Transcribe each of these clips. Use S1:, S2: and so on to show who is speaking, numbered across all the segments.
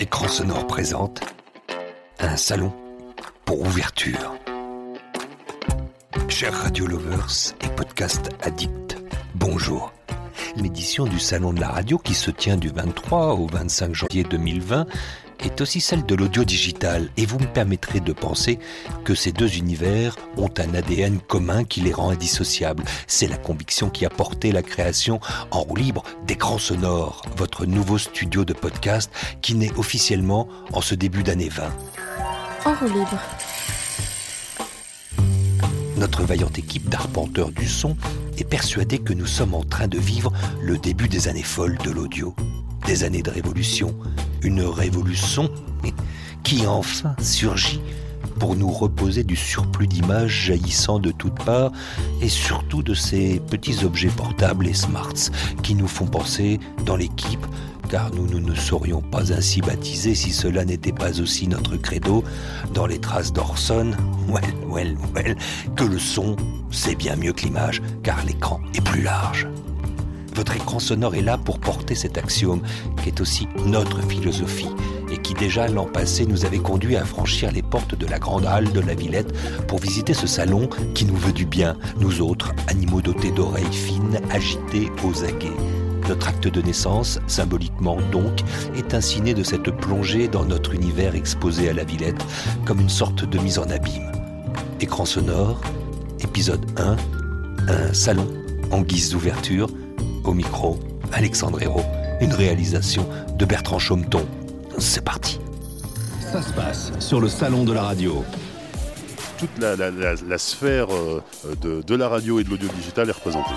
S1: Écran sonore présente un salon pour ouverture. Chers radio lovers et podcast addicts, bonjour. L'édition du Salon de la radio qui se tient du 23 au 25 janvier 2020 est aussi celle de l'audio digital et vous me permettrez de penser que ces deux univers ont un ADN commun qui les rend indissociables. C'est la conviction qui a porté la création en roue libre d'écran sonore, votre nouveau studio de podcast qui naît officiellement en ce début d'année 20.
S2: En roue libre.
S1: Notre vaillante équipe d'arpenteurs du son est persuadée que nous sommes en train de vivre le début des années folles de l'audio des années de révolution, une révolution qui enfin surgit pour nous reposer du surplus d'images jaillissant de toutes parts et surtout de ces petits objets portables et smarts qui nous font penser dans l'équipe car nous, nous ne serions pas ainsi baptisés si cela n'était pas aussi notre credo dans les traces d'Orson, well, well, well, que le son, c'est bien mieux que l'image, car l'écran est plus large. Votre écran sonore est là pour porter cet axiome qui est aussi notre philosophie et qui déjà l'an passé nous avait conduit à franchir les portes de la grande halle de la Villette pour visiter ce salon qui nous veut du bien, nous autres, animaux dotés d'oreilles fines, agités aux aguets. Notre acte de naissance, symboliquement donc, est ainsi né de cette plongée dans notre univers exposé à la Villette comme une sorte de mise en abîme. Écran sonore, épisode 1, un salon en guise d'ouverture, au micro, Alexandre Hérault, une réalisation de Bertrand Chaumeton. C'est parti.
S3: Ça se passe sur le salon de la radio.
S4: Toute la, la- la- la sphère euh, de, de la radio et de l'audio digital est représentée.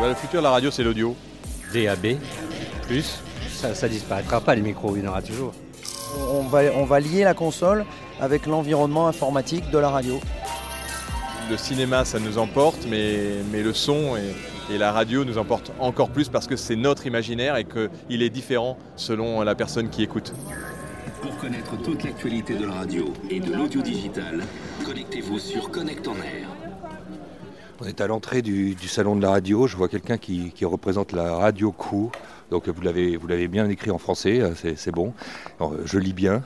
S5: Ouais, le futur de la radio, c'est l'audio.
S6: DAB, plus, ça, ça disparaîtra pas les micros, il y en aura toujours.
S7: On va, on va lier la console avec l'environnement informatique de la radio.
S5: Le cinéma, ça nous emporte, mais, mais le son et, et la radio nous emportent encore plus parce que c'est notre imaginaire et qu'il est différent selon la personne qui écoute.
S3: Pour connaître toute l'actualité de la radio et de l'audio digital, connectez-vous sur Connect en Air.
S1: On est à l'entrée du, du salon de la radio. Je vois quelqu'un qui, qui représente la radio crew. Donc vous l'avez, vous l'avez bien écrit en français, euh, c'est, bon. Alors, euh, je lis bien.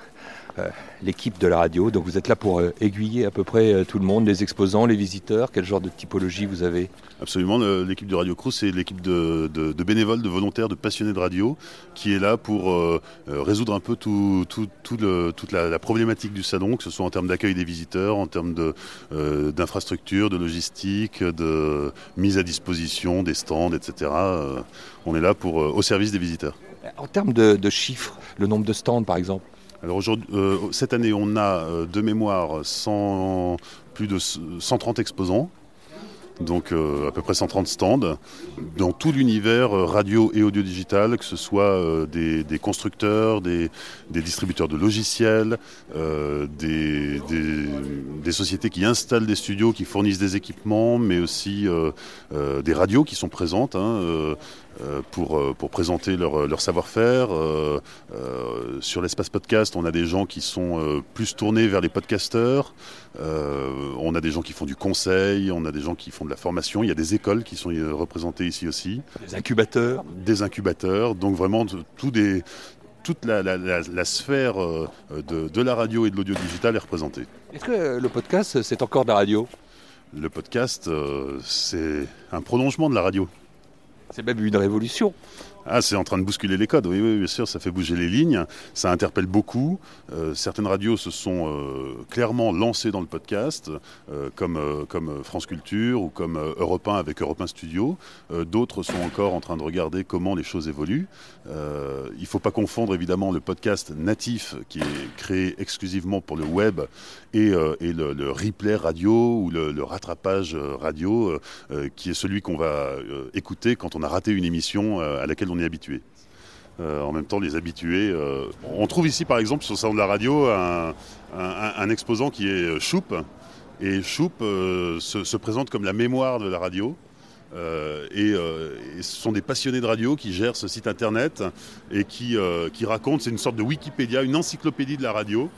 S1: Euh, l'équipe de la radio. Donc vous êtes là pour euh, aiguiller à peu près euh, tout le monde, les exposants, les visiteurs. Quel genre de typologie vous avez?
S4: Absolument, l'équipe de Radio Cruz, c'est l'équipe de, de- de bénévoles, de volontaires, de passionnés de radio, qui est là pour euh, résoudre un peu tout, tout- tout le- toute la, la problématique du salon, que ce soit en termes d'accueil des visiteurs, en termes de, euh, d'infrastructure, de logistique, de mise à disposition des stands, etc. Euh, on est là pour, au service des visiteurs.
S1: En termes de chiffres, le nombre de stands par exemple?
S4: Alors aujourd'hui, euh, cette année, on a euh, de mémoire 100 plus de 130 exposants, donc euh, à peu près 130 stands, dans tout l'univers radio et audio digital, que ce soit des, constructeurs, des, distributeurs de logiciels, des, sociétés qui installent des studios, qui fournissent des équipements, mais aussi des radios qui sont présentes. hein, pour, euh, pour présenter leur, leur savoir-faire. Euh, euh, sur l'espace podcast, on a des gens qui sont euh, plus tournés vers les podcasteurs. Euh, on a des gens qui font du conseil, on a des gens qui font de la formation. Il y a des écoles qui sont euh, représentées ici aussi,
S1: Les incubateurs
S4: des incubateurs. Donc vraiment tout des, toute la, la- la- la sphère euh, de, de la radio et de l'audio digital est représentée.
S1: Est-ce que euh, le podcast, c'est encore de la radio?
S4: Le podcast, euh, c'est un prolongement de la radio.
S1: C'est même une révolution.
S4: Ah, c'est en train de bousculer les codes, oui, oui, bien sûr, ça fait bouger les lignes, ça interpelle beaucoup. Euh, certaines radios se sont euh, clairement lancées dans le podcast, euh, comme, comme France Culture ou comme Europe 1 avec Europe 1 Studio. D'autres sont encore en train de regarder comment les choses évoluent. Il ne faut pas confondre évidemment le podcast natif qui est créé exclusivement pour le web et, le, replay radio ou le, le rattrapage radio qui est celui qu'on va écouter quand on a raté une émission à laquelle on est habitué. Euh, en même temps, les habitués. euh, on trouve ici, par exemple, sur le salon de la radio, un, exposant qui est Choup. Et Choup euh, se, se présente comme la mémoire de la radio. Euh, et, euh, et ce sont des passionnés de radio qui gèrent ce site internet et qui, euh, qui racontent, c'est une sorte de Wikipédia, une encyclopédie de la radio,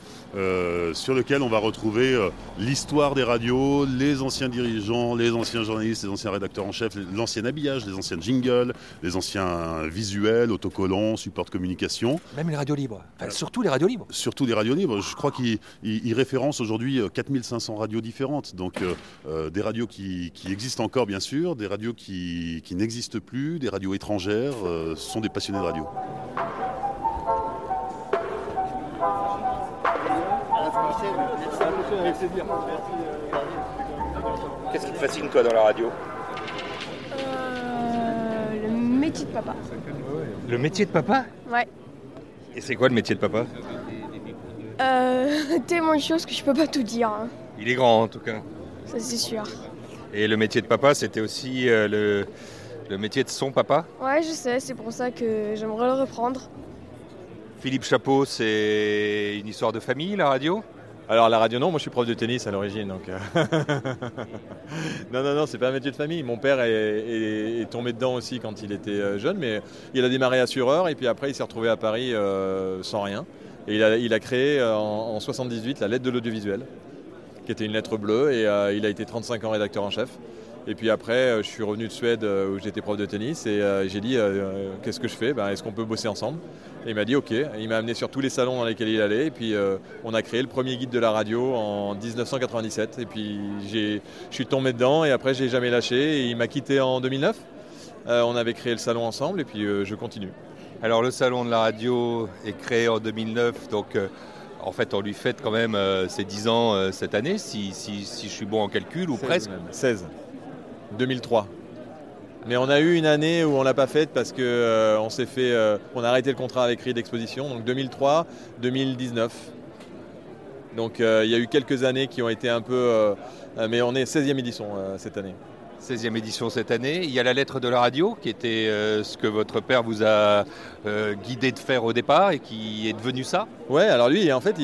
S4: sur lequel on va retrouver l'histoire des radios, les anciens dirigeants, les anciens journalistes, les anciens rédacteurs en chef, l'ancien habillage, les anciens jingles, les anciens visuels, autocollants, support de communication.
S1: Même les radios libres. Enfin, surtout les radios libres.
S4: Surtout les radios libres. Je crois qu'ils ils- ils référencent aujourd'hui euh, 4500 radios différentes. Donc des radios qui, qui existent encore, bien sûr, des radios qui, qui n'existent plus, des radios étrangères. euh, ce sont des passionnés de radio.
S8: Qu'est-ce qui te fascine toi dans la radio?
S2: Euh, le métier de papa.
S8: Le métier de papa?
S2: Ouais.
S8: Et c'est quoi le métier de papa?
S2: Euh, tellement de choses que je peux pas tout dire. hein.
S8: Il est grand en tout cas.
S2: Ça c'est sûr.
S8: Et le métier de papa, c'était aussi euh, le, le métier de son papa
S2: Ouais, je sais, c'est pour ça que j'aimerais le reprendre.
S8: Philippe Chapeau, c'est une histoire de famille, la radio?
S5: Alors la radio non, moi je suis prof de tennis à l'origine donc. euh, non non non, c'est pas un métier de famille. Mon père est, est- est tombé dedans aussi quand il était euh, jeune, mais il a démarré assureur et puis après il s'est retrouvé à Paris euh, sans rien. Et il a, il a créé en, en 78 la lettre de l'audiovisuel, qui était une lettre bleue et euh, il a été 35 ans rédacteur en chef. Et puis après, euh, je suis revenu de Suède euh, où j'étais prof de tennis et j'ai dit qu'est-ce que je fais? Ben, Est-ce qu'on peut bosser ensemble? Et il m'a dit ok. Il m'a amené sur tous les salons dans lesquels il allait et puis on a créé le premier guide de la radio en 1997. Et puis je suis tombé dedans et après j'ai jamais lâché. Il m'a quitté en 2009. Euh, on avait créé le salon ensemble et puis je continue.
S8: Alors le salon de la radio est créé en 2009, donc en fait on lui fête quand même euh, ses 10 ans euh, cette année, si, si- si je suis bon en calcul, ou
S5: 16
S8: presque.
S5: même. 16. 2003. Mais on a eu une année où on l'a pas faite parce que euh, on s'est fait, euh, on a arrêté le contrat avec Ride d'exposition. Donc 2003, 2019. Donc euh, il y a eu quelques années qui ont été un peu, mais on est 16e édition cette année.
S8: 16e édition cette année. Il y a la lettre de la radio, qui était euh, ce que votre père vous a euh, guidé de faire au départ et qui est devenu ça.
S5: Ouais, alors lui, en fait,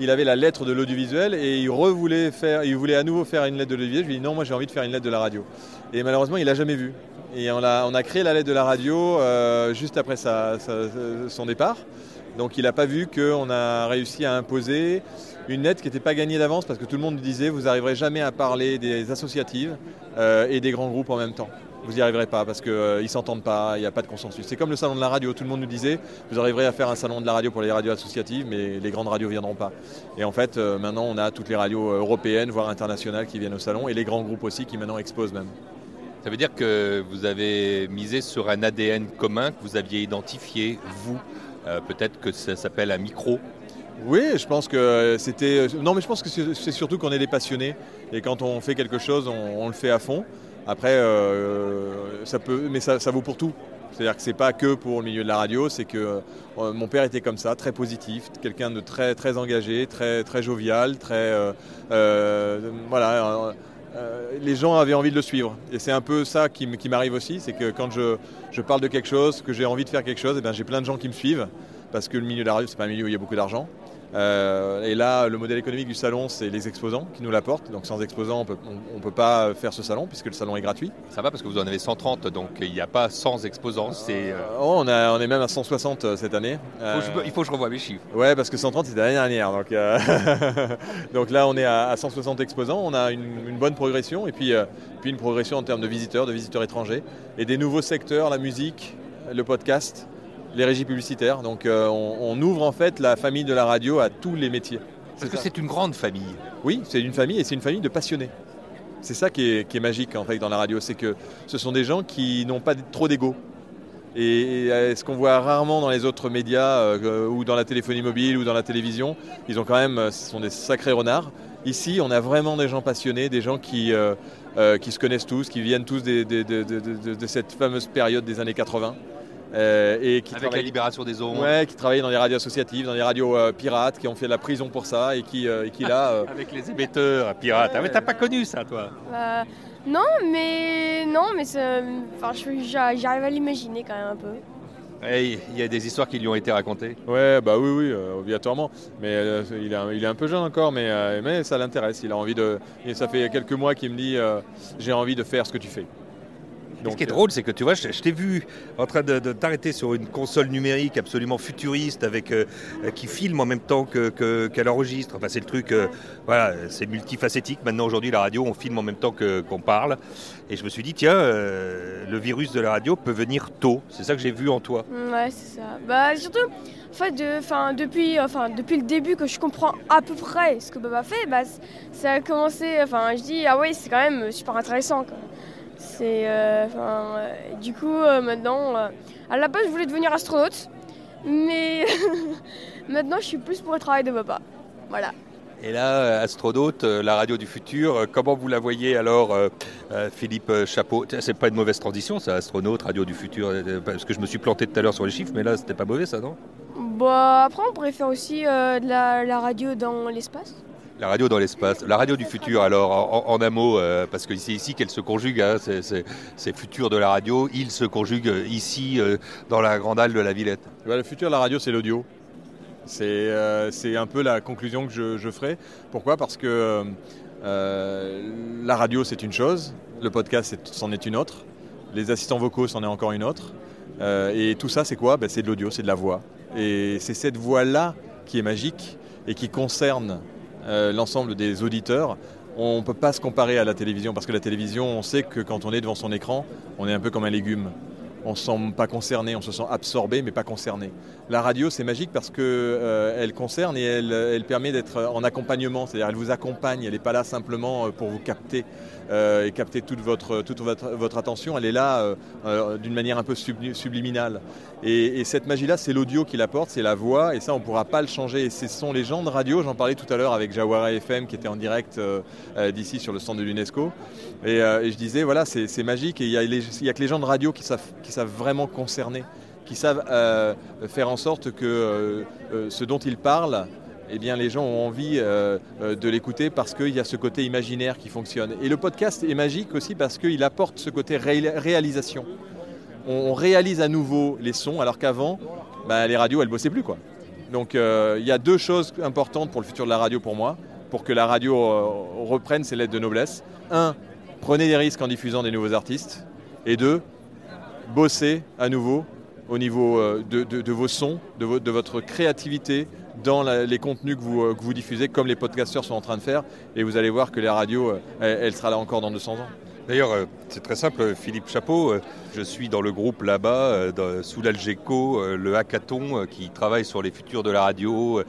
S5: il, avait la lettre de l'audiovisuel et il revoulait faire, il voulait à nouveau faire une lettre de l'audiovisuel. Je lui ai dit non, moi j'ai envie de faire une lettre de la radio. Et malheureusement, il l'a jamais vu. Et on a, on a créé la lettre de la radio euh, juste après son départ. Donc il n'a pas vu qu'on a réussi à imposer une lettre qui n'était pas gagnée d'avance parce que tout le monde disait vous n'arriverez jamais à parler des associatives euh, et des grands groupes en même temps. Vous n'y arriverez pas parce qu'ils ne s'entendent pas, il n'y a pas de consensus. C'est comme le salon de la radio, tout le monde nous disait vous arriverez à faire un salon de la radio pour les radios associatives, mais les grandes radios ne viendront pas. Et en fait, euh, maintenant, on a toutes les radios européennes, voire internationales qui viennent au salon et les grands groupes aussi qui maintenant exposent même.
S8: Ça veut dire que vous avez misé sur un ADN commun que vous aviez identifié, vous. Euh, Peut-être que ça s'appelle un micro.
S5: Oui, je pense que c'était. Non, mais je pense que c'est surtout qu'on est des passionnés et quand on fait quelque chose, on, le fait à fond. Après, euh, ça peut, mais ça, vaut pour tout. C'est-à-dire que c'est pas que pour le milieu de la radio, c'est que euh, mon père était comme ça, très positif, quelqu'un de très très engagé, très très jovial, très euh, euh, voilà. euh, euh, les gens avaient envie de le suivre. Et c'est un peu ça qui, m'arrive aussi, c'est que quand je, je parle de quelque chose, que j'ai envie de faire quelque chose, et ben j'ai plein de gens qui me suivent, parce que le milieu de la radio, c'est pas un milieu où il y a beaucoup d'argent. Euh, et là, le modèle économique du salon, c'est les exposants qui nous l'apportent. Donc sans exposants, on on peut pas faire ce salon, puisque le salon est gratuit.
S8: Ça va parce que vous en avez 130, donc il n'y a pas 100 exposants. C'est, euh,
S5: Oh, on, a, on est même à 160 euh, cette année.
S8: faut que je- il faut que je revoie mes chiffres.
S5: Ouais, parce que 130 c'était l'année dernière. Donc, euh, donc là, on est à, à 160 exposants. On a une, une bonne progression et puis, euh, puis une progression en termes de visiteurs, de visiteurs étrangers et des nouveaux secteurs, la musique, le podcast, les régies publicitaires. Donc euh, on, on ouvre en fait la famille de la radio à tous les métiers.
S8: Parce que c'est une grande famille.
S5: Oui, c'est une famille et c'est une famille de passionnés. C'est ça qui est, qui est magique en fait dans la radio, c'est que ce sont des gens qui n'ont pas trop d'ego. Et, et, euh, ce qu'on voit rarement dans les autres médias euh, ou dans la téléphonie mobile ou dans la télévision, ils ont quand même, ce sont des sacrés renards. Ici, on a vraiment des gens passionnés, des gens qui, euh, qui se connaissent tous, qui viennent tous des- des- de, de- de- de cette fameuse période des années 80. Euh, et qui
S8: Avec la libération des ondes.
S5: Ouais, qui travaillaient dans des radios associatives, dans des radios euh, pirates, qui ont fait de la prison pour ça et qui, euh, et qui là. euh,
S8: Avec les émetteurs pirates. Ah, mais t'as pas connu ça, toi
S2: Euh, non, mais non, mais ça- enfin, je- j'a- j'arrive à l'imaginer quand même un peu.
S8: Il y a des histoires qui lui ont été racontées.
S5: Ouais, bah oui, oui, euh, obligatoirement. Mais euh, il, est, un- il est un peu jeune encore, mais, euh, mais ça l'intéresse. Il a envie de. Et ça fait quelques mois qu'il me dit euh, j'ai envie de faire ce que tu fais.
S8: Ce qui est drôle, c'est que tu vois, je, je t'ai vu en train de, de t'arrêter sur une console numérique absolument futuriste avec euh, euh, qui filme en même temps que, que- qu'elle enregistre. Enfin, c'est le truc, euh, voilà, c'est multifacétique. Maintenant, aujourd'hui, la radio, on filme en même temps que, qu'on parle. Et je me suis dit, tiens, euh, le virus de la radio peut venir tôt. C'est ça que j'ai vu en toi.
S2: Ouais, c'est ça. Bah surtout, en fait, de, depuis, enfin, depuis le début que je comprends à peu près ce que Boba fait, bah, ça a commencé. Enfin, je dis ah oui, c'est quand même super intéressant. quoi. C'est, euh, euh, du coup, euh, maintenant, à la base, je voulais devenir astronaute, mais maintenant, je suis plus pour le travail de Boba. Voilà.
S8: Et là, astronaute, la radio du futur, comment vous la voyez alors, Philippe Chapeau? C'est pas une mauvaise transition, ça, astronaute, radio du futur, parce que je me suis planté tout à l'heure sur les chiffres, mais là, c'était pas mauvais, ça, non?
S2: Bah après, on pourrait faire aussi euh, de la, la radio dans l'espace.
S8: La radio dans l'espace, la radio du futur, alors, en, un mot, euh, parce que c'est ici qu'elle se conjugue, hein, c'est- futur de la radio, il se conjugue euh, ici, euh, dans la grande halle de la Villette.
S5: Le futur de la radio, c'est l'audio. C'est un peu la conclusion que je, ferai. Pourquoi? Parce que la radio, c'est une chose, le podcast, c'en est une autre, les assistants vocaux, c'en est encore une autre. Et tout ça, c'est quoi? Ben, C'est de l'audio, c'est de la voix. Et c'est cette voix-là qui est magique et qui concerne euh, l'ensemble des auditeurs. On ne peut pas se comparer à la télévision parce que la télévision, on sait que quand on est devant son écran, on est un peu comme un légume. On ne se sent pas concerné, on se sent absorbé mais pas concerné. La radio, c'est magique parce que euh, concerne et elle, elle permet d'être en accompagnement, c'est-à-dire elle vous accompagne, elle n'est pas là simplement euh, pour vous capter euh, et capter toute votre, toute votre, attention, elle est là euh, euh, d'une manière un peu subli- subliminale. Et, et cette magie-là, c'est l'audio qui l'apporte, c'est la voix, et ça, on ne pourra pas le changer. Et ce sont les gens de radio, j'en parlais tout à l'heure avec Jawara FM qui était en direct d'ici sur le stand de l'UNESCO. Et, je disais, voilà, c'est magique, et il n'y a, que les gens de radio qui savent, vraiment concerner, qui savent faire en sorte que ce dont ils parlent, eh bien, les gens ont envie euh, euh, de l'écouter parce qu'il y a ce côté imaginaire qui fonctionne. Et le podcast est magique aussi parce qu'il apporte ce côté ré- réalisation. On, réalise à nouveau les sons alors qu'avant, bah, les radios, elles bossaient plus. Quoi. Donc euh, il y a deux choses importantes pour le futur de la radio pour moi, pour que la radio reprenne ses lettres de noblesse. Un, prenez des risques en diffusant des nouveaux artistes. Et deux, bossez à nouveau au niveau de, vos sons, de votre créativité dans les contenus que vous, euh, que vous diffusez, comme les podcasteurs sont en train de faire. Et vous allez voir que la radio, euh, elle, elle sera là encore dans 200 ans.
S8: D'ailleurs, euh, c'est très simple, Philippe Chapeau. euh, Je suis dans le groupe là-bas, euh, sous l'Algeco, le hackathon, qui travaille sur les futurs de la radio,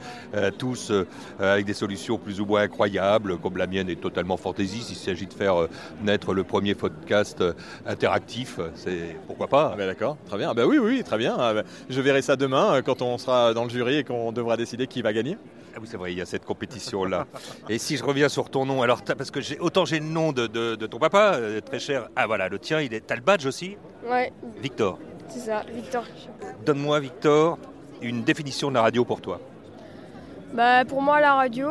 S8: tous avec des solutions plus ou moins incroyables, comme la mienne est totalement fantaisiste. Il s'agit de faire naître le premier podcast interactif. C'est pourquoi pas
S5: Ah ben d'accord, très bien. Ah ben oui, oui, très bien. Ah ben, je verrai ça demain quand on sera dans le jury et qu'on devra décider qui va gagner.
S8: Ah oui, c'est vrai, il y a cette compétition-là. Et si je reviens sur ton nom, alors parce que j'ai autant j'ai le nom de, de- de ton papa, euh, très cher. Ah voilà, le tien, il est. T'as le badge aussi,
S2: Ouais,
S8: Victor.
S2: c'est ça, Victor.
S8: Donne-moi, Victor, une définition de la radio pour toi.
S2: Bah pour moi la radio,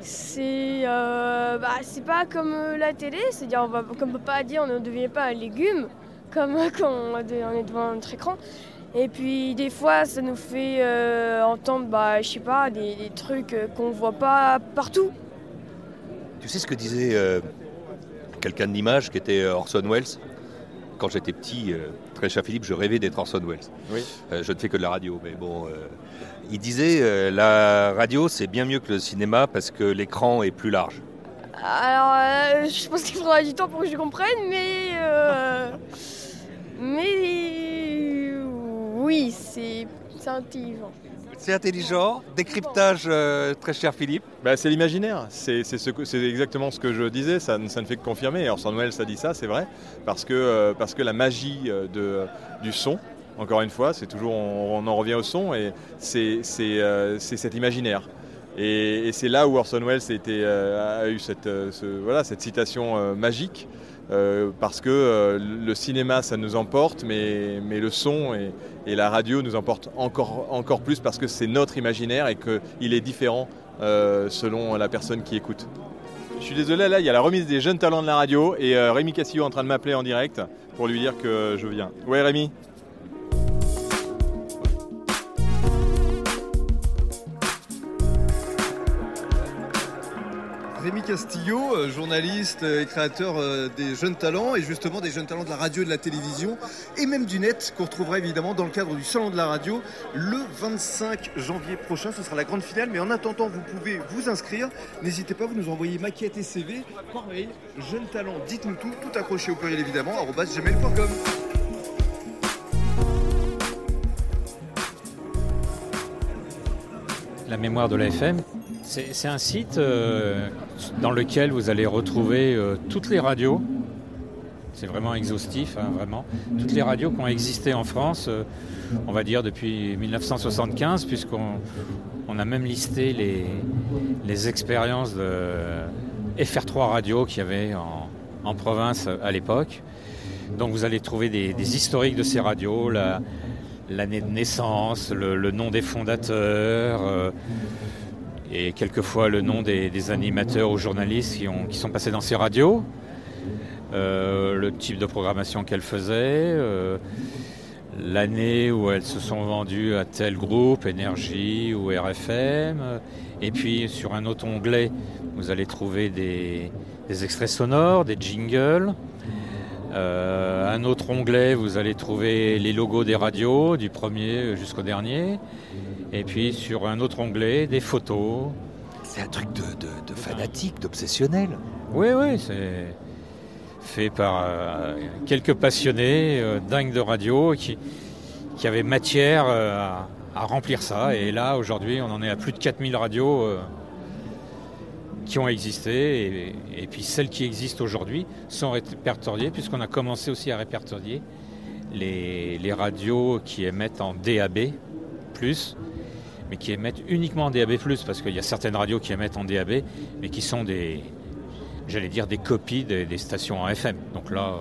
S2: c'est euh, bah, c'est pas comme euh, la télé, c'est-à-dire on va, comme papa a dit, on ne devient pas un légume comme quand on est devant notre écran. Et puis des fois ça nous fait euh, entendre bah je sais pas des, des trucs euh, qu'on voit pas partout.
S8: Tu sais ce que disait euh, quelqu'un de l'image qui était Orson Welles? Quand j'étais petit, euh, très cher Philippe, je rêvais d'être Orson Welles.
S5: Oui.
S8: Euh, je ne fais que de la radio, mais bon. euh, il disait euh, la radio c'est bien mieux que le cinéma parce que l'écran est plus large.
S2: Alors euh, je pense qu'il faudra du temps pour que je comprenne, mais euh, mais oui c'est intelligent.
S8: C'est intelligent, décryptage euh, très cher Philippe.
S5: Bah, c'est l'imaginaire, c'est ce exactement ce que je disais, ça, ne- ça ne fait que confirmer. Orson Welles a dit ça, c'est vrai, parce que, euh, parce que la magie euh, de, du son, encore une fois, c'est toujours, on, on en revient au son, et c'est c'est, euh, c'est cet imaginaire. Et, et c'est là où Orson Welles a, été, euh, a eu cette, euh, ce- voilà, cette citation euh, magique, euh, parce que euh, le cinéma, ça nous emporte, mais, mais le son et, la radio nous emportent encore, encore plus parce que c'est notre imaginaire et qu'il est différent euh, selon la personne qui écoute. Je suis désolé, là, il y a la remise des jeunes talents de la radio et Rémi Cassillo est en train de m'appeler en direct pour lui dire que je viens. Ouais, Rémi?
S9: Rémi Castillo, euh, journaliste et créateur euh, des jeunes talents et justement des jeunes talents de la radio et de la télévision et même du net qu'on retrouvera évidemment dans le cadre du Salon de la radio le 25 janvier prochain. Ce sera la grande finale mais en attendant vous pouvez vous inscrire. N'hésitez pas, vous nous envoyez maquette et CV par. Jeunes talents, dites-nous tout, tout accroché au pluriel évidemment, gmail.com.
S10: La mémoire de la FM, c'est un site euh, dans lequel vous allez retrouver euh, toutes les radios. C'est vraiment exhaustif, hein, vraiment. Toutes les radios qui ont existé en France, euh, on va dire depuis 1975, puisqu'on on a même listé les, expériences de FR3 radio qu'il y avait en, province à l'époque. Donc vous allez trouver des, historiques de ces radios, l'année de naissance, le, nom des fondateurs et quelquefois le nom des, animateurs ou journalistes qui, ont, qui sont passés dans ces radios, euh, le type de programmation qu'elles faisaient, euh, l'année où elles se sont vendues à tel groupe, Énergie ou RFM. Et puis sur un autre onglet, vous allez trouver des, des extraits sonores, des jingles. Euh, un autre onglet, vous allez trouver les logos des radios, du premier jusqu'au dernier. Et puis sur un autre onglet, des photos.
S8: C'est un truc de, de, de fanatique, d'obsessionnel.
S10: Oui, oui, c'est fait par euh, quelques passionnés euh, dingues de radio qui, qui avaient matière euh, à, à, remplir ça. Et là, aujourd'hui, on en est à plus de 4000 radios qui ont existé. Et, et, puis celles qui existent aujourd'hui sont répertoriées, puisqu'on a commencé aussi à répertorier les, les, radios qui émettent en DAB, mais qui émettent uniquement en DAB, parce qu'il y a certaines radios qui émettent en DAB, mais qui sont des, j'allais dire, des copies des, des, stations en FM. Donc là, euh,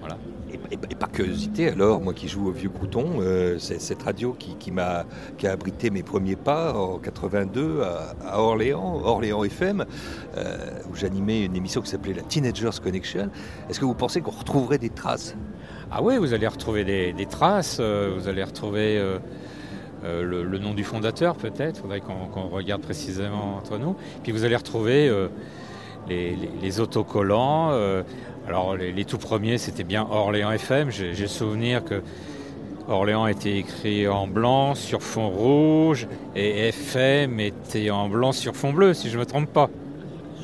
S10: voilà.
S8: Et, et, et, par curiosité, alors, moi qui joue au Vieux Crouton, euh, c'est cette radio qui, qui m'a qui a abrité mes premiers pas en 82 à, à Orléans, Orléans FM, euh, où j'animais une émission qui s'appelait la Teenagers Connection. Est-ce que vous pensez qu'on retrouverait des traces?
S10: Ah oui, vous allez retrouver des, des traces, euh, vous allez retrouver euh, le, nom du fondateur peut-être, faudrait qu'on qu regarde précisément entre nous. Puis vous allez retrouver euh, les, autocollants. Euh, alors les, les, tout premiers c'était bien Orléans FM, j'ai souvenir que Orléans était écrit en blanc sur fond rouge et FM était en blanc sur fond bleu si je ne me trompe pas.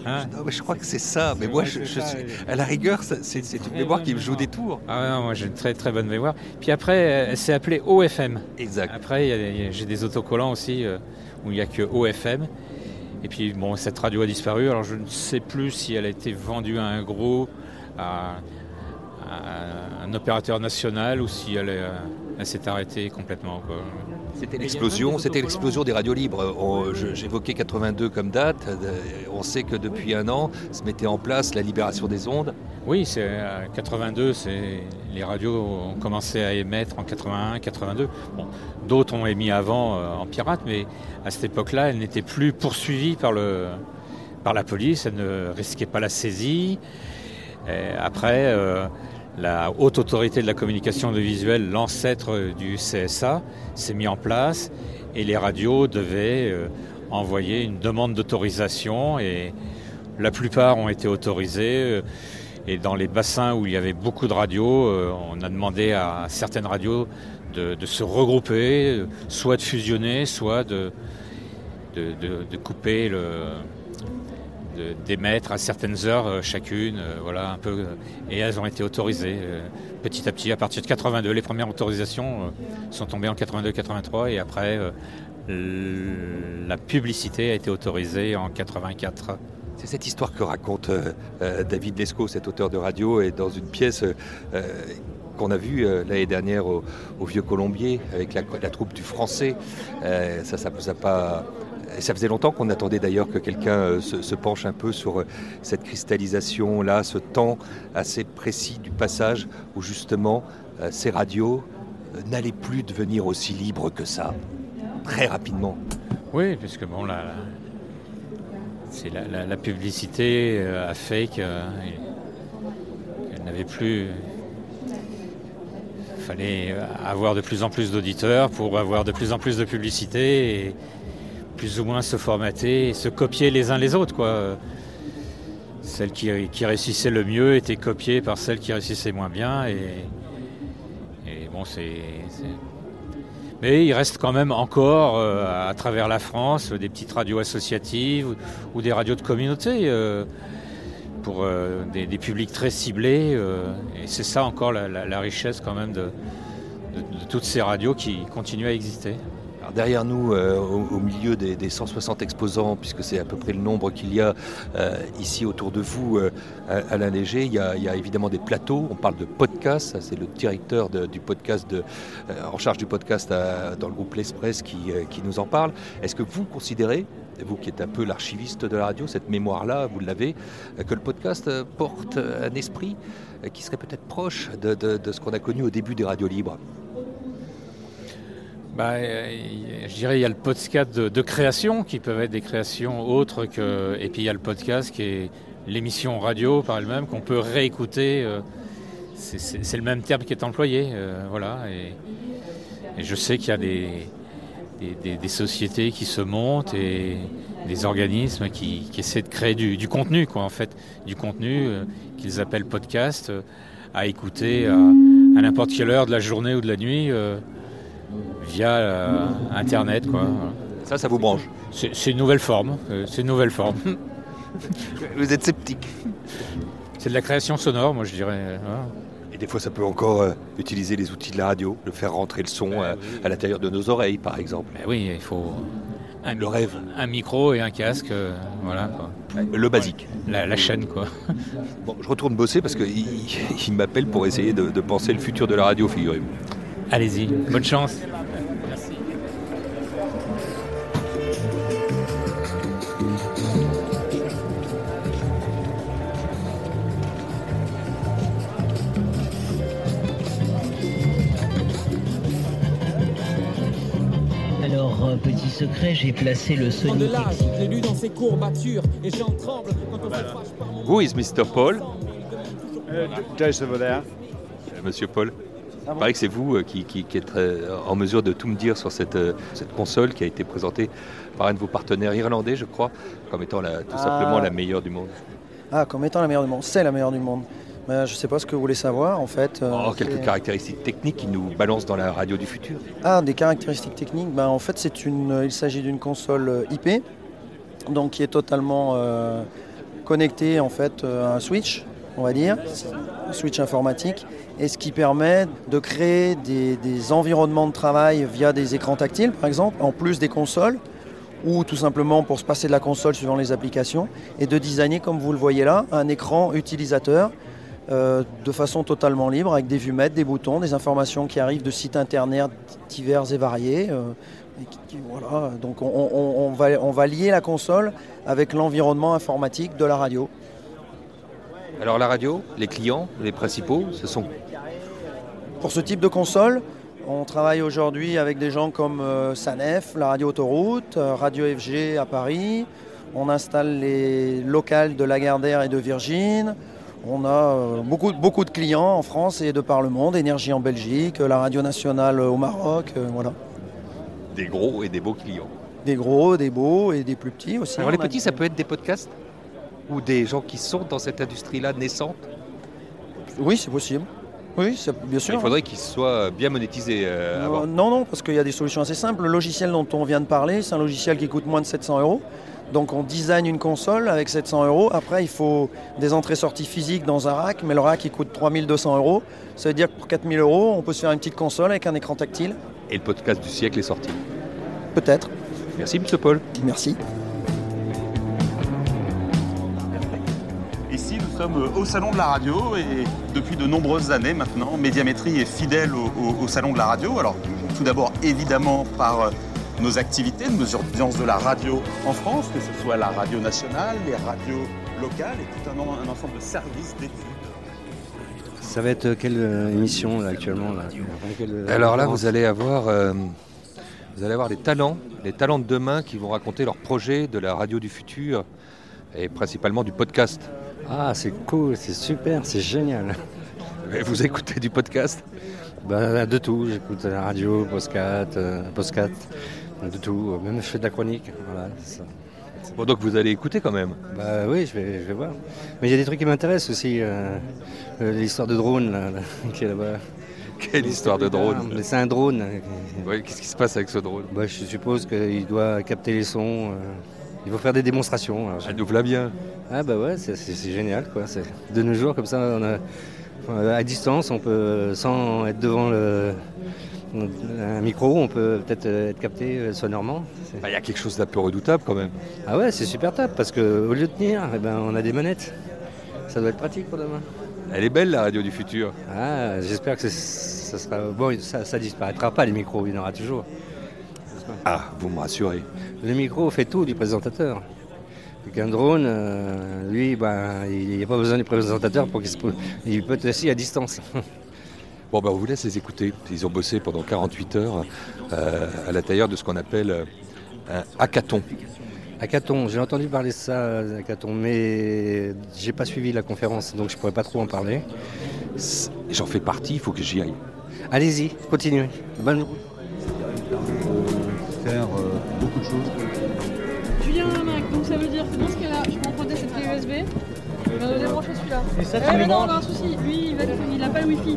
S8: Hein non, mais je crois que c'est ça. Mais moi, je, je suis, à la rigueur, c'est une mémoire qui me joue des tours.
S10: Ah non, moi, j'ai une très très bonne mémoire. Puis après, elle s'est appelée OFM.
S8: Exact.
S10: Après, j'ai des autocollants aussi euh, où il n'y a que OFM. Et puis, bon, cette radio a disparu. Alors, je ne sais plus si elle a été vendue à un groupe, à, à un opérateur national ou si elle, elle s'est arrêtée complètement. Quoi.
S8: C'était l'explosion, c'était l'explosion des radios libres. J'évoquais 82 comme date. On sait que depuis un an se mettait en place la libération des ondes.
S10: Oui, c'est 82, c'est les radios ont commencé à émettre en 81, 82. Bon, d'autres ont émis avant euh, en pirate, mais à cette époque-là, elles n'étaient plus poursuivies par le par la police. Elles ne risquaient pas la saisie. Et après. Euh, la haute autorité de la communication audiovisuelle, l'ancêtre du CSA, s'est mis en place et les radios devaient euh, envoyer une demande d'autorisation et la plupart ont été autorisées. Euh, et dans les bassins où il y avait beaucoup de radios, euh, on a demandé à certaines radios de, se regrouper, soit de fusionner, soit de couper le, d'émettre à certaines heures euh, chacune, euh, voilà un peu, euh, et elles ont été autorisées petit à petit à partir de 82. Les premières autorisations sont tombées en 82-83 et après la publicité a été autorisée en 84.
S8: C'est cette histoire que raconte David Lescaut, cet auteur de radio, et dans une pièce qu'on a vue l'année dernière au, Vieux Colombier avec la, troupe du français. Ça, ça vous a pas ça faisait longtemps qu'on attendait d'ailleurs que quelqu'un euh, se, penche un peu sur euh, cette cristallisation là, ce temps assez précis du passage où justement euh, ces radios n'allaient plus devenir aussi libres que ça, très rapidement.
S10: Oui, puisque bon là, la, publicité a fait qu'elle n'avait plus fallait avoir de plus en plus d'auditeurs pour avoir de plus en plus de publicité plus ou moins se formater et se copier les uns les autres. Quoi. Celle qui, réussissait le mieux était copiée par celle qui réussissait moins bien. Et, bon, Mais il reste quand même encore euh, à travers la France des petites radios associatives ou, des radios de communauté euh, pour euh, des, publics très ciblés. et c'est ça encore la, richesse quand même de toutes ces radios qui continuent à exister.
S8: Derrière nous, euh, au, milieu des, des 160 exposants, puisque c'est à peu près le nombre qu'il y a euh, ici autour de vous, euh, Alain Léger, il y, a, évidemment des plateaux. On parle de podcast. C'est le directeur du podcast, en charge du podcast dans le groupe L'Express qui, nous en parle. Est-ce que vous considérez, vous qui êtes un peu l'archiviste de la radio, cette mémoire-là, vous l'avez, que le podcast porte un esprit qui serait peut-être proche de ce qu'on a connu au début des radios libres?
S10: Bah, euh, je dirais il y a le podcast de, création qui peuvent être des créations autres que et puis il y a le podcast qui est l'émission radio par elle-même qu'on peut réécouter. euh, c'est- le même terme qui est employé, euh, voilà. Et, je sais qu'il y a des, des, sociétés qui se montent et des organismes qui, essaient de créer du, contenu, quoi, en fait, du contenu qu'ils appellent podcast à écouter à, n'importe quelle heure de la journée ou de la nuit. Via euh, Internet. Quoi.
S8: Ça, ça vous branche
S10: C'est une nouvelle forme. euh, C'est une nouvelle forme.
S8: Vous êtes sceptique
S10: C'est de la création sonore, moi je dirais. euh, voilà.
S8: Et des fois, ça peut encore euh, utiliser les outils de la radio, le faire rentrer le son euh, à l'intérieur de nos oreilles, par exemple.
S10: Ben oui, il faut un,
S8: Le rêve.
S10: un micro et un casque. euh, voilà. Quoi.
S8: Le basique.
S10: La, la chaîne, quoi.
S8: Bon, je retourne bosser parce qu'il il, m'appelle pour essayer de, de penser le futur de la radio, figurez-vous.
S10: Allez-y, bonne chance.
S11: Alors, euh, petit secret, j'ai placé le
S12: de
S11: Sonic
S12: l'âge, je l'ai lu dans ses courbatures et j'en tremble quand on se fâche par mon
S8: Who is Mr. Paul?
S13: Joseph there.
S8: Euh, Monsieur Paul il paraît que c'est vous euh, qui, qui- qui êtes euh, en mesure de tout me dire sur cette, euh, cette console qui a été présentée par un de vos partenaires irlandais, je crois, comme étant la- tout
S7: Ah.
S8: simplement la meilleure du monde.
S7: Ah, comme étant la meilleure du monde. C'est la meilleure du monde. Mais je ne sais pas ce que vous voulez savoir en fait. euh,
S8: Oh, quelques caractéristiques techniques qui nous balancent dans la radio du futur.
S7: Ah, des caractéristiques techniques. Ben, en fait, c'est une, il s'agit d'une console euh, IP, donc qui est totalement euh, connectée en fait euh, à un switch, on va dire, switch informatique, et ce qui permet de créer des, environnements de travail via des écrans tactiles, par exemple, en plus des consoles, ou tout simplement pour se passer de la console suivant les applications, et de designer, comme vous le voyez là, un écran utilisateur euh, de façon totalement libre, avec des vumettes, des boutons, des informations qui arrivent de sites internet divers et variés. euh, voilà. Donc on va lier la console avec l'environnement informatique de la radio.
S8: Alors la radio, les clients, les principaux, ce sont
S7: Pour ce type de console, on travaille aujourd'hui avec des gens comme euh, Sanef, la radio autoroute, euh, Radio FG à Paris. On installe les locales de Lagardère et de Virgin. On a euh, beaucoup, beaucoup de clients en France et de par le monde. Énergie en Belgique, la radio nationale au Maroc, euh, voilà.
S8: des gros et des beaux clients.
S7: Des gros, des beaux et des plus petits aussi.
S8: Alors les
S7: a-
S8: petits, ça peut être des podcasts? Ou des gens qui sont dans cette industrie-là naissante
S7: Oui, c'est possible. Oui, bien sûr.
S8: Il faudrait qu'ils soient bien monétisés euh, avant.
S7: Euh, non, non, parce qu'il y a des solutions assez simples. Le logiciel dont on vient de parler, c'est un logiciel qui coûte moins de 700 euros. Donc on design une console avec 700 euros. Après, il faut des entrées-sorties physiques dans un rack, mais le rack il coûte 3200 euros. Ça veut dire que pour 4000 euros, on peut se faire une petite console avec un écran tactile.
S8: Et le podcast du siècle est sorti.
S7: Peut-être.
S8: Merci, Monsieur Paul.
S7: Merci.
S14: Sommes au Salon de la Radio et depuis de nombreuses années maintenant, Médiamétrie est fidèle au, au- au Salon de la Radio. Alors, tout d'abord, évidemment, par euh, nos activités, nos audiences de la radio en France, que ce soit la radio nationale, les radios locales et tout un, en- un ensemble de services d'études.
S6: Ça va être quelle euh, émission là, actuellement là? Quelle, euh,
S8: Alors là, vous allez avoir, euh, vous allez avoir les talents, les talents de demain qui vont raconter leurs projets de la radio du futur et principalement du podcast.
S6: Ah, c'est cool, c'est super, c'est génial.
S8: Vous écoutez du podcast?
S6: Bah, de tout, j'écoute la radio, postcat, euh, de tout, même je fais de la chronique. Voilà, ça.
S8: Bon, donc vous allez écouter quand même?
S6: Bah oui, je vais, je vais voir. Mais il y a des trucs qui m'intéressent aussi. euh, euh, L'histoire de drone, là, là, qui est là-bas.
S8: Quelle histoire de drone?
S6: Mais C'est un drone.
S8: Ouais, Qu'est-ce qui se passe avec ce drone?
S6: Bah, je suppose qu'il doit capter les sons. euh, il faut faire des démonstrations. alors, je-
S8: Elle nous voilà bien.
S6: Ah bah ouais, c'est génial quoi. De nos jours, comme ça, on a, enfin, à distance, on peut, sans être devant le, un micro, on peut peut-être euh, être capté euh, sonorement.
S8: Bah, Il y a quelque chose d'un peu redoutable quand même.
S6: Ah ouais, c'est super top parce qu'au lieu de tenir, eh ben, on a des manettes. Ça doit être pratique pour demain.
S8: Elle est belle la radio du futur.
S6: Ah, j'espère que ça sera. Bon, ça, ça disparaîtra pas, les micros, il y en aura toujours.
S8: Ah, vous me rassurez.
S6: Le micro fait tout du présentateur. Donc un drone, euh, lui, ben, il n'y a pas besoin du présentateur pour qu'il se... Il peut être assis à distance.
S8: Bon, ben on vous laisse les écouter. Ils ont bossé pendant 48 heures euh, à l'intérieur de ce qu'on appelle euh, un hackathon.
S6: Hackathon, j'ai entendu parler de ça, hackathon, mais j'ai pas suivi la conférence, donc je pourrais pas trop en parler.
S8: J'en fais partie, il faut que j'y aille.
S6: Allez-y, continuez. Bonne
S15: Faire euh, beaucoup de choses.
S16: Julien Mac, donc ça veut dire que dans ce cas-là, je peux emprunter cette clé USB, on va débrancher celui-là.
S15: Et ça,
S16: Eh,
S15: tu
S16: mais
S15: le
S16: non, on a un souci, lui il, va, il n'a pas le wifi.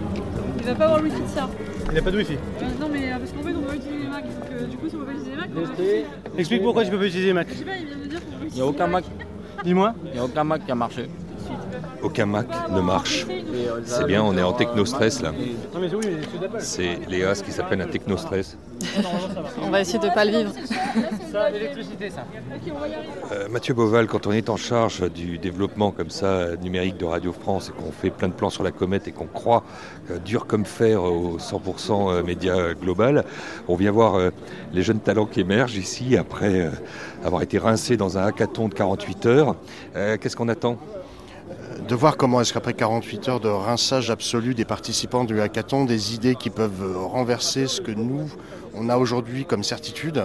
S16: Il va pas avoir le wifi de ça.
S15: Il n'y a pas de wifi.
S16: Euh, non mais euh, parce qu'en fait on peut utiliser les Mac, donc euh, du coup si on peut pas utiliser les Mac, on va utiliser-
S15: Explique pourquoi tu peux pas utiliser Mac.
S16: Je sais pas, il vient de dire qu'on peut
S17: Il n'y a aucun Mac.
S15: Dis-moi.
S17: Il n'y a aucun Mac qui a marché.
S8: Aucun Mac ne marche. C'est bien, on est en technostress là.
S15: C'est
S8: Léa, ce qui s'appelle un technostress.
S16: On va essayer de pas le vivre.
S8: Euh, Mathieu Boval, quand on est en charge du développement comme ça euh, numérique de Radio France et qu'on fait plein de plans sur la comète et qu'on croit euh, dur comme fer au 100% euh, média global, on vient voir les jeunes talents qui émergent ici après avoir été rincés dans un hackathon de 48 heures. Qu'est-ce qu'on attend?
S18: De voir comment est-ce qu'après 48 heures de rinçage absolu des participants du hackathon, des idées qui peuvent euh, renverser ce que nous, on a aujourd'hui comme certitude,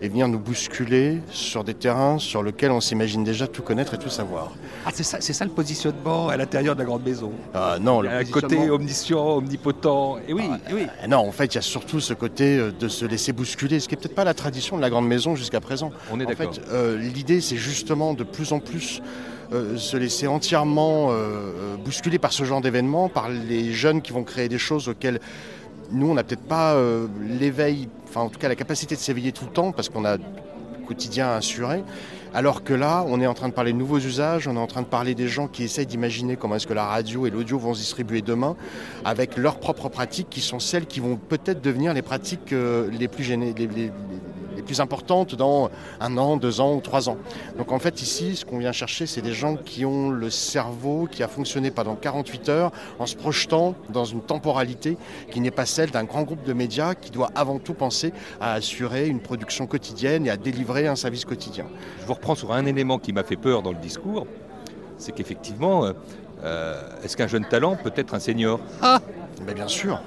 S18: et venir nous bousculer sur des terrains sur lesquels on s'imagine déjà tout connaître et tout savoir.
S8: Ah, c'est ça, c'est ça le positionnement à l'intérieur de la grande maison.
S18: Ah, non, le
S8: côté omniscient, omnipotent. Et oui, et oui.
S18: Ah, Non, en fait, il y a surtout ce côté euh, de se laisser bousculer, ce qui n'est peut-être pas la tradition de la grande maison jusqu'à présent.
S8: On est
S18: en
S8: d'accord.
S18: fait, euh, l'idée, c'est justement de plus en plus euh, se laisser entièrement euh, bousculer par ce genre d'événements, par les jeunes qui vont créer des choses auxquelles nous, on n'a peut-être pas euh, l'éveil, enfin en tout cas la capacité de s'éveiller tout le temps, parce qu'on a le quotidien assuré. Alors que là, on est en train de parler de nouveaux usages, on est en train de parler des gens qui essayent d'imaginer comment est-ce que la radio et l'audio vont se distribuer demain, avec leurs propres pratiques qui sont celles qui vont peut-être devenir les pratiques euh, les plus gênées, les plus importantes dans un an, deux ans ou trois ans. Donc en fait ici, ce qu'on vient chercher, c'est des gens qui ont le cerveau qui a fonctionné pendant 48 heures en se projetant dans une temporalité qui n'est pas celle d'un grand groupe de médias qui doit avant tout penser à assurer une production quotidienne et à délivrer un service quotidien.
S8: Je vous reprends sur un élément qui m'a fait peur dans le discours, c'est qu'effectivement, euh, euh, est-ce qu'un jeune talent peut être un senior?
S18: Ah Ben Bien sûr.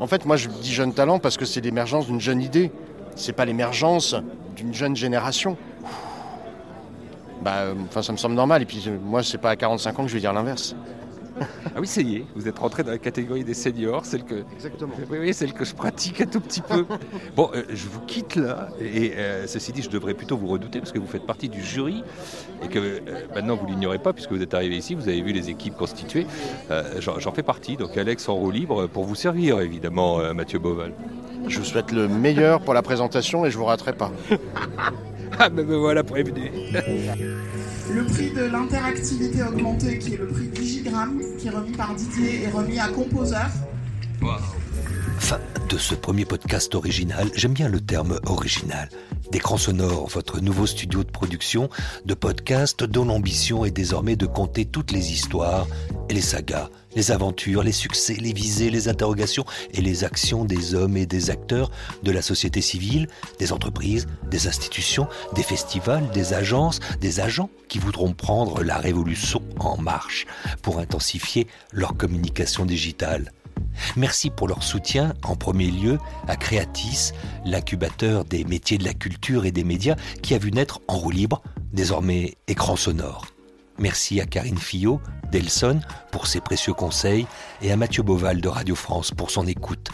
S18: En fait, moi je dis jeune talent parce que c'est l'émergence d'une jeune idée. C'est pas l'émergence d'une jeune génération. Bah, euh, ça me semble normal. Et puis, euh, moi, c'est pas à 45 ans que je vais dire l'inverse.
S8: Ah oui, ça y est, vous êtes rentré dans la catégorie des seniors, celle que,
S18: Exactement.
S8: oui, oui, celle que je pratique un tout petit peu. bon, euh, je vous quitte là, et euh, ceci dit, je devrais plutôt vous redouter parce que vous faites partie du jury et que euh, maintenant vous l'ignorez pas puisque vous êtes arrivé ici, vous avez vu les équipes constituées. Euh, J'en fais partie, donc Alex en roue libre pour vous servir évidemment, euh, Mathieu Boval.
S18: Je vous souhaite le meilleur pour la présentation et je vous raterai pas.
S8: Ah, ben me voilà prévenu.
S19: Le prix de l'interactivité augmentée, qui est le prix Digigramme, qui est remis par Didier et remis à Composer.
S1: Fin de ce premier podcast original, j'aime bien le terme original. D'écran sonore, votre nouveau studio de production de podcast dont l'ambition est désormais de conter toutes les histoires et les sagas, les aventures, les succès, les visées, les interrogations et les actions des hommes et des acteurs de la société civile, des entreprises, des institutions, des festivals, des agences, des agents qui voudront prendre la révolution en marche pour intensifier leur communication digitale. Merci pour leur soutien, en premier lieu, à Creatis, l'incubateur des métiers de la culture et des médias qui a vu naître en roue libre, désormais écran sonore. Merci à Karine Fillot, d'Elson, pour ses précieux conseils et à Mathieu Boval de Radio France pour son écoute.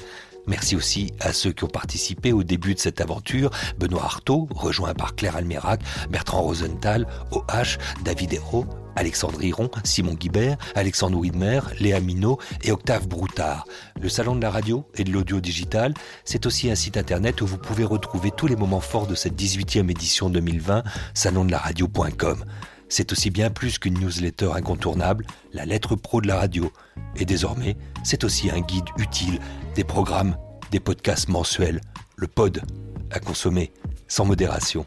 S1: Merci aussi à ceux qui ont participé au début de cette aventure, Benoît Artaud, rejoint par Claire Almerac, Bertrand Rosenthal, OH, David Hérault, Alexandre Hiron, Simon Guibert, Alexandre Widmer, Léa Minot et Octave Broutard. Le Salon de la radio et de l'audio digital, c'est aussi un site internet où vous pouvez retrouver tous les moments forts de cette 18e édition 2020, salondelaradio.com. C'est aussi bien plus qu'une newsletter incontournable, la lettre pro de la radio. Et désormais, c'est aussi un guide utile, des programmes, des podcasts mensuels, le pod, à consommer, sans modération.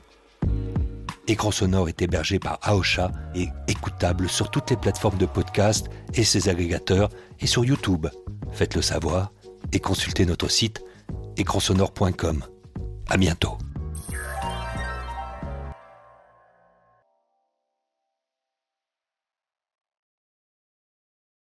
S1: Écran sonore est hébergé par Aosha et écoutable sur toutes les plateformes de podcast et ses agrégateurs et sur YouTube. Faites-le savoir et consultez notre site écransonore.com. À bientôt.